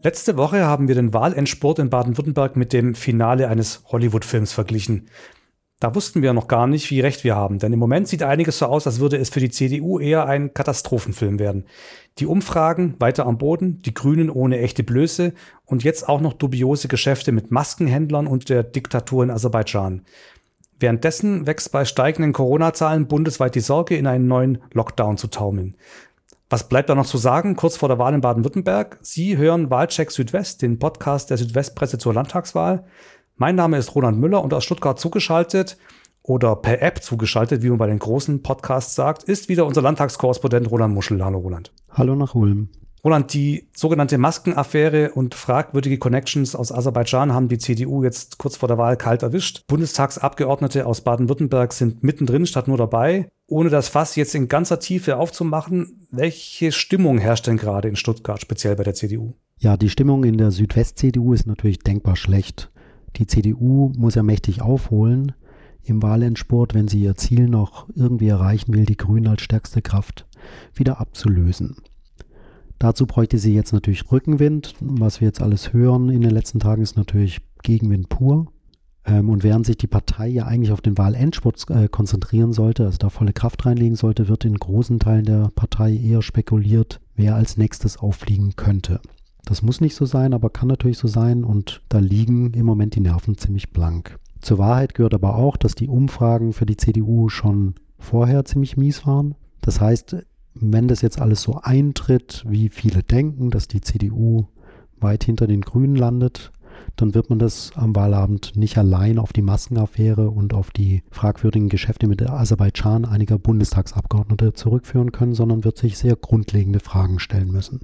Letzte Woche haben wir den Wahlendsport in Baden-Württemberg mit dem Finale eines Hollywood-Films verglichen. Da wussten wir noch gar nicht, wie recht wir haben, denn im Moment sieht einiges so aus, als würde es für die CDU eher ein Katastrophenfilm werden. Die Umfragen weiter am Boden, die Grünen ohne echte Blöße und jetzt auch noch dubiose Geschäfte mit Maskenhändlern und der Diktatur in Aserbaidschan. Währenddessen wächst bei steigenden Corona-Zahlen bundesweit die Sorge, in einen neuen Lockdown zu taumeln. Was bleibt da noch zu sagen, kurz vor der Wahl in Baden-Württemberg? Sie hören Wahlcheck Südwest, den Podcast der Südwestpresse zur Landtagswahl. Mein Name ist Roland Müller und aus Stuttgart zugeschaltet oder per App zugeschaltet, wie man bei den großen Podcasts sagt, ist wieder unser Landtagskorrespondent Roland Muschel. Hallo Roland. Hallo nach Ulm. Roland, die sogenannte Maskenaffäre und fragwürdige Connections aus Aserbaidschan haben die CDU jetzt kurz vor der Wahl kalt erwischt. Bundestagsabgeordnete aus Baden-Württemberg sind mittendrin statt nur dabei. Ohne das Fass jetzt in ganzer Tiefe aufzumachen, welche Stimmung herrscht denn gerade in Stuttgart, speziell bei der CDU? Ja, die Stimmung in der Südwest-CDU ist natürlich denkbar schlecht. Die CDU muss ja mächtig aufholen im Wahlendsport, wenn sie ihr Ziel noch irgendwie erreichen will, die Grünen als stärkste Kraft wieder abzulösen. Dazu bräuchte sie jetzt natürlich Rückenwind. Was wir jetzt alles hören in den letzten Tagen ist natürlich Gegenwind pur. Ähm, und während sich die Partei ja eigentlich auf den Wahlendspurt äh, konzentrieren sollte, also da volle Kraft reinlegen sollte, wird in großen Teilen der Partei eher spekuliert, wer als nächstes auffliegen könnte. Das muss nicht so sein, aber kann natürlich so sein und da liegen im Moment die Nerven ziemlich blank. Zur Wahrheit gehört aber auch, dass die Umfragen für die CDU schon vorher ziemlich mies waren. Das heißt, wenn das jetzt alles so eintritt, wie viele denken, dass die CDU weit hinter den Grünen landet, dann wird man das am Wahlabend nicht allein auf die Maskenaffäre und auf die fragwürdigen Geschäfte mit Aserbaidschan einiger Bundestagsabgeordnete zurückführen können, sondern wird sich sehr grundlegende Fragen stellen müssen.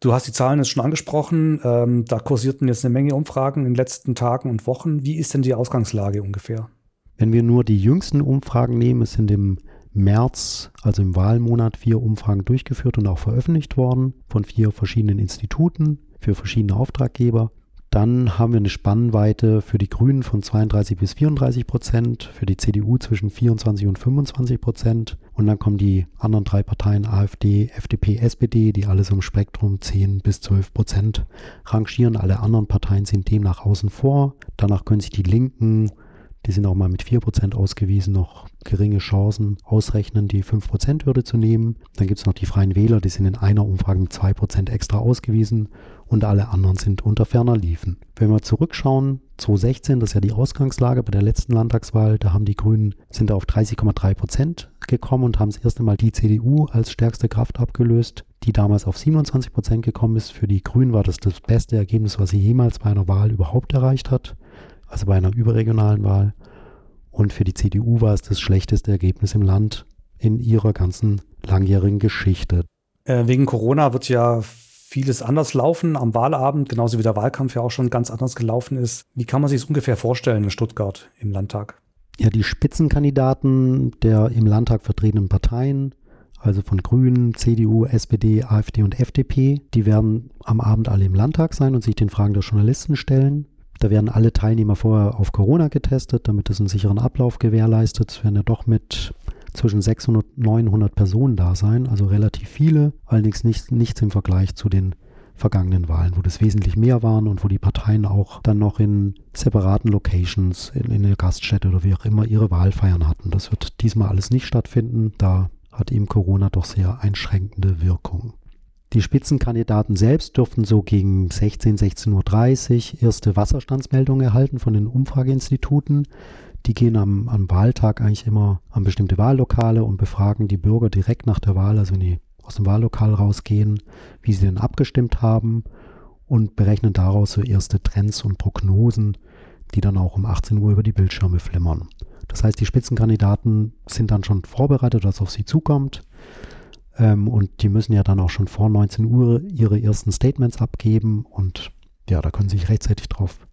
Du hast die Zahlen jetzt schon angesprochen. Ähm, da kursierten jetzt eine Menge Umfragen in den letzten Tagen und Wochen. Wie ist denn die Ausgangslage ungefähr? Wenn wir nur die jüngsten Umfragen nehmen, es sind im März, also im Wahlmonat, vier Umfragen durchgeführt und auch veröffentlicht worden von vier verschiedenen Instituten für verschiedene Auftraggeber. Dann haben wir eine Spannweite für die Grünen von 32 bis 34 Prozent, für die CDU zwischen 24 und 25 Prozent. Und dann kommen die anderen drei Parteien AfD, FDP, SPD, die alle so im Spektrum 10 bis 12 Prozent rangieren. Alle anderen Parteien sind demnach außen vor. Danach können sich die Linken die sind auch mal mit 4% ausgewiesen, noch geringe Chancen ausrechnen, die 5%-Hürde zu nehmen. Dann gibt es noch die Freien Wähler, die sind in einer Umfrage mit 2% extra ausgewiesen und alle anderen sind unter ferner Liefen. Wenn wir zurückschauen, 2016, das ist ja die Ausgangslage bei der letzten Landtagswahl, da haben die Grünen, sind da auf 30,3% gekommen und haben das erste Mal die CDU als stärkste Kraft abgelöst, die damals auf 27% gekommen ist. Für die Grünen war das das beste Ergebnis, was sie jemals bei einer Wahl überhaupt erreicht hat also bei einer überregionalen Wahl. Und für die CDU war es das schlechteste Ergebnis im Land in ihrer ganzen langjährigen Geschichte. Äh, wegen Corona wird ja vieles anders laufen am Wahlabend, genauso wie der Wahlkampf ja auch schon ganz anders gelaufen ist. Wie kann man sich es ungefähr vorstellen in Stuttgart im Landtag? Ja, die Spitzenkandidaten der im Landtag vertretenen Parteien, also von Grünen, CDU, SPD, AfD und FDP, die werden am Abend alle im Landtag sein und sich den Fragen der Journalisten stellen. Da werden alle Teilnehmer vorher auf Corona getestet, damit es einen sicheren Ablauf gewährleistet. Es werden ja doch mit zwischen 600 und 900 Personen da sein, also relativ viele, allerdings nicht, nichts im Vergleich zu den vergangenen Wahlen, wo das wesentlich mehr waren und wo die Parteien auch dann noch in separaten Locations, in, in der Gaststätte oder wie auch immer ihre Wahlfeiern hatten. Das wird diesmal alles nicht stattfinden. Da hat eben Corona doch sehr einschränkende Wirkung. Die Spitzenkandidaten selbst dürften so gegen 16, 16.30 Uhr erste Wasserstandsmeldungen erhalten von den Umfrageinstituten. Die gehen am, am, Wahltag eigentlich immer an bestimmte Wahllokale und befragen die Bürger direkt nach der Wahl, also wenn die aus dem Wahllokal rausgehen, wie sie denn abgestimmt haben und berechnen daraus so erste Trends und Prognosen, die dann auch um 18 Uhr über die Bildschirme flimmern. Das heißt, die Spitzenkandidaten sind dann schon vorbereitet, was auf sie zukommt. Ähm, und die müssen ja dann auch schon vor 19 Uhr ihre ersten Statements abgeben. Und ja, da können sie sich rechtzeitig drauf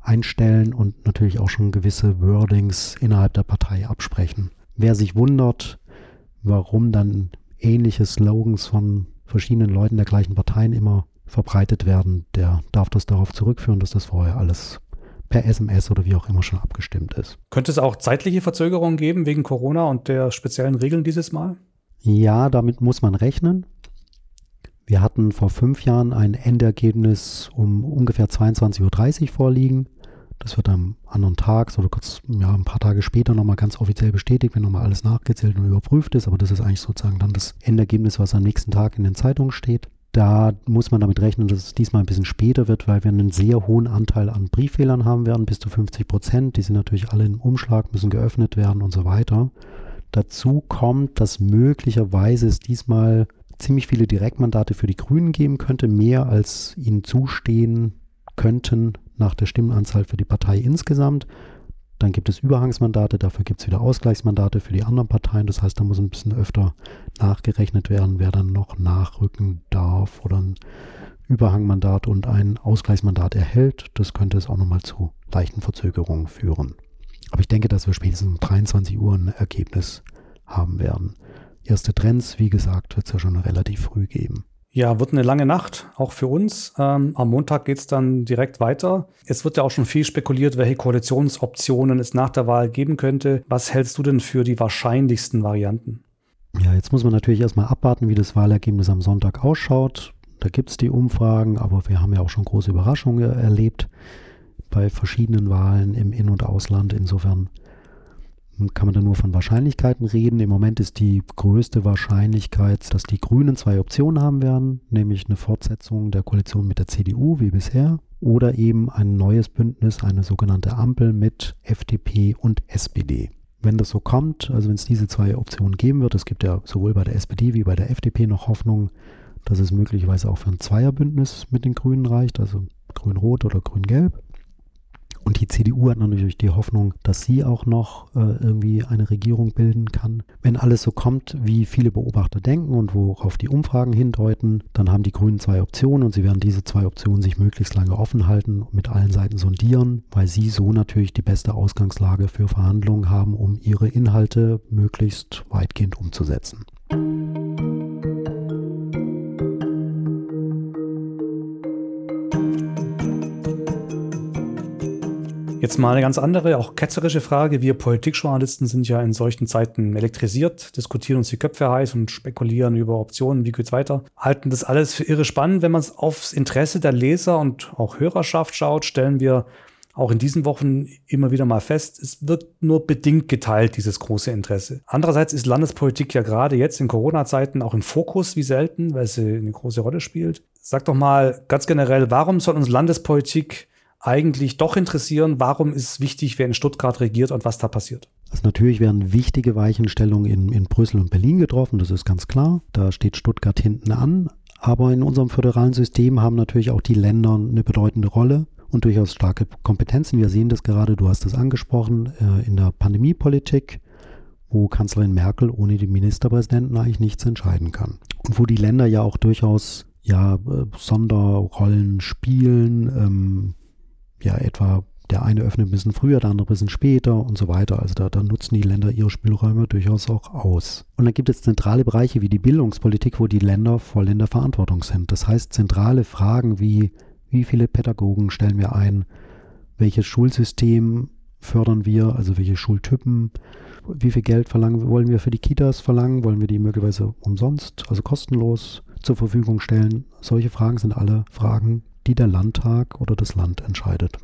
einstellen und natürlich auch schon gewisse Wordings innerhalb der Partei absprechen. Wer sich wundert, warum dann ähnliche Slogans von verschiedenen Leuten der gleichen Parteien immer verbreitet werden, der darf das darauf zurückführen, dass das vorher alles per SMS oder wie auch immer schon abgestimmt ist. Könnte es auch zeitliche Verzögerungen geben wegen Corona und der speziellen Regeln dieses Mal? Ja, damit muss man rechnen. Wir hatten vor fünf Jahren ein Endergebnis um ungefähr 22.30 Uhr vorliegen. Das wird am anderen Tag oder kurz, ja, ein paar Tage später nochmal ganz offiziell bestätigt, wenn nochmal alles nachgezählt und überprüft ist. Aber das ist eigentlich sozusagen dann das Endergebnis, was am nächsten Tag in den Zeitungen steht. Da muss man damit rechnen, dass es diesmal ein bisschen später wird, weil wir einen sehr hohen Anteil an Brieffehlern haben werden, bis zu 50 Prozent. Die sind natürlich alle im Umschlag, müssen geöffnet werden und so weiter. Dazu kommt, dass möglicherweise es diesmal ziemlich viele Direktmandate für die Grünen geben könnte, mehr als ihnen zustehen könnten nach der Stimmenanzahl für die Partei insgesamt. Dann gibt es Überhangsmandate, dafür gibt es wieder Ausgleichsmandate für die anderen Parteien. Das heißt, da muss ein bisschen öfter nachgerechnet werden, wer dann noch nachrücken darf oder ein Überhangmandat und ein Ausgleichsmandat erhält. Das könnte es auch nochmal zu leichten Verzögerungen führen. Aber ich denke, dass wir spätestens um 23 Uhr ein Ergebnis haben werden. Erste Trends, wie gesagt, wird es ja schon relativ früh geben. Ja, wird eine lange Nacht, auch für uns. Ähm, am Montag geht es dann direkt weiter. Es wird ja auch schon viel spekuliert, welche Koalitionsoptionen es nach der Wahl geben könnte. Was hältst du denn für die wahrscheinlichsten Varianten? Ja, jetzt muss man natürlich erstmal abwarten, wie das Wahlergebnis am Sonntag ausschaut. Da gibt es die Umfragen, aber wir haben ja auch schon große Überraschungen erlebt bei verschiedenen Wahlen im In- und Ausland. Insofern kann man da nur von Wahrscheinlichkeiten reden. Im Moment ist die größte Wahrscheinlichkeit, dass die Grünen zwei Optionen haben werden, nämlich eine Fortsetzung der Koalition mit der CDU wie bisher oder eben ein neues Bündnis, eine sogenannte Ampel mit FDP und SPD. Wenn das so kommt, also wenn es diese zwei Optionen geben wird, es gibt ja sowohl bei der SPD wie bei der FDP noch Hoffnung, dass es möglicherweise auch für ein Zweierbündnis mit den Grünen reicht, also Grün-Rot oder Grün-Gelb. Und die CDU hat natürlich die Hoffnung, dass sie auch noch äh, irgendwie eine Regierung bilden kann. Wenn alles so kommt, wie viele Beobachter denken und worauf die Umfragen hindeuten, dann haben die Grünen zwei Optionen und sie werden diese zwei Optionen sich möglichst lange offen halten, und mit allen Seiten sondieren, weil sie so natürlich die beste Ausgangslage für Verhandlungen haben, um ihre Inhalte möglichst weitgehend umzusetzen. Jetzt mal eine ganz andere, auch ketzerische Frage. Wir Politikjournalisten sind ja in solchen Zeiten elektrisiert, diskutieren uns die Köpfe heiß und spekulieren über Optionen, wie geht's weiter. Halten das alles für irre spannend. Wenn man es aufs Interesse der Leser und auch Hörerschaft schaut, stellen wir auch in diesen Wochen immer wieder mal fest, es wird nur bedingt geteilt, dieses große Interesse. Andererseits ist Landespolitik ja gerade jetzt in Corona-Zeiten auch im Fokus wie selten, weil sie eine große Rolle spielt. Sag doch mal ganz generell, warum soll uns Landespolitik eigentlich doch interessieren, warum ist wichtig, wer in Stuttgart regiert und was da passiert. Also natürlich werden wichtige Weichenstellungen in, in Brüssel und Berlin getroffen, das ist ganz klar. Da steht Stuttgart hinten an. Aber in unserem föderalen System haben natürlich auch die Länder eine bedeutende Rolle und durchaus starke Kompetenzen. Wir sehen das gerade, du hast es angesprochen, äh, in der Pandemiepolitik, wo Kanzlerin Merkel ohne die Ministerpräsidenten eigentlich nichts entscheiden kann. Und wo die Länder ja auch durchaus ja, äh, Sonderrollen spielen, ähm, ja etwa der eine öffnet ein bisschen früher, der andere ein bisschen später und so weiter. Also da, da, nutzen die Länder ihre Spielräume durchaus auch aus. Und dann gibt es zentrale Bereiche wie die Bildungspolitik, wo die Länder voll in der Verantwortung sind. Das heißt, zentrale Fragen wie, wie viele Pädagogen stellen wir ein, welches Schulsystem fördern wir, also welche Schultypen, wie viel Geld verlangen, wollen wir für die Kitas verlangen, wollen wir die möglicherweise umsonst, also kostenlos zur Verfügung stellen. Solche Fragen sind alle Fragen, die der Landtag oder das Land entscheidet.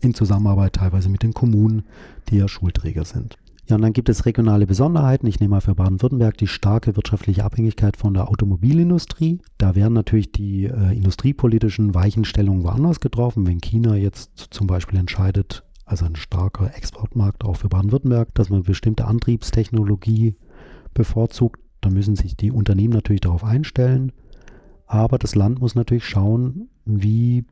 In Zusammenarbeit teilweise mit den Kommunen, die ja Schulträger sind. Ja, und dann gibt es regionale Besonderheiten. Ich nehme mal für Baden-Württemberg die starke wirtschaftliche Abhängigkeit von der Automobilindustrie. Da werden natürlich die äh, industriepolitischen Weichenstellungen woanders getroffen. Wenn China jetzt zum Beispiel entscheidet, also ein starker Exportmarkt auch für Baden-Württemberg, dass man bestimmte Antriebstechnologie bevorzugt, dann müssen sich die Unternehmen natürlich darauf einstellen. Aber das Land muss natürlich schauen, wie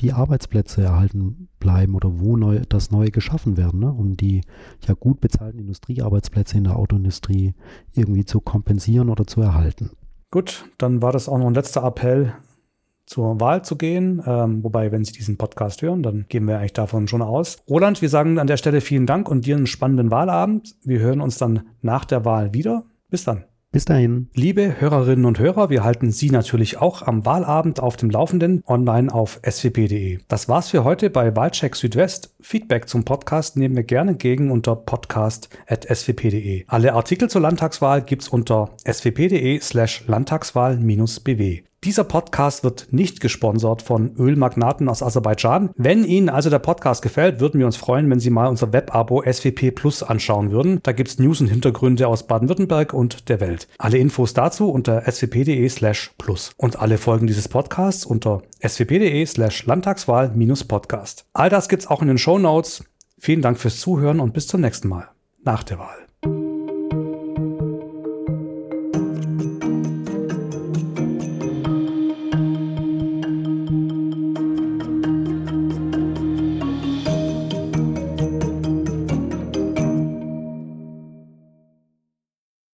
die Arbeitsplätze erhalten bleiben oder wo neu, das Neue geschaffen werden, ne? um die ja gut bezahlten Industriearbeitsplätze in der Autoindustrie irgendwie zu kompensieren oder zu erhalten. Gut, dann war das auch noch ein letzter Appell, zur Wahl zu gehen. Ähm, wobei, wenn Sie diesen Podcast hören, dann gehen wir eigentlich davon schon aus. Roland, wir sagen an der Stelle vielen Dank und dir einen spannenden Wahlabend. Wir hören uns dann nach der Wahl wieder. Bis dann. Bis dahin. Liebe Hörerinnen und Hörer, wir halten Sie natürlich auch am Wahlabend auf dem Laufenden online auf swp.de. Das war's für heute bei Wahlcheck Südwest. Feedback zum Podcast nehmen wir gerne entgegen unter podcast.swp.de. Alle Artikel zur Landtagswahl gibt's unter swp.de slash Landtagswahl-bw. Dieser Podcast wird nicht gesponsert von Ölmagnaten aus Aserbaidschan. Wenn Ihnen also der Podcast gefällt, würden wir uns freuen, wenn Sie mal unser Web-Abo SWP Plus anschauen würden. Da gibt es News und Hintergründe aus Baden-Württemberg und der Welt. Alle Infos dazu unter swp.de slash plus und alle Folgen dieses Podcasts unter swp.de slash Landtagswahl-Podcast. All das gibt's auch in den Show Notes. Vielen Dank fürs Zuhören und bis zum nächsten Mal nach der Wahl.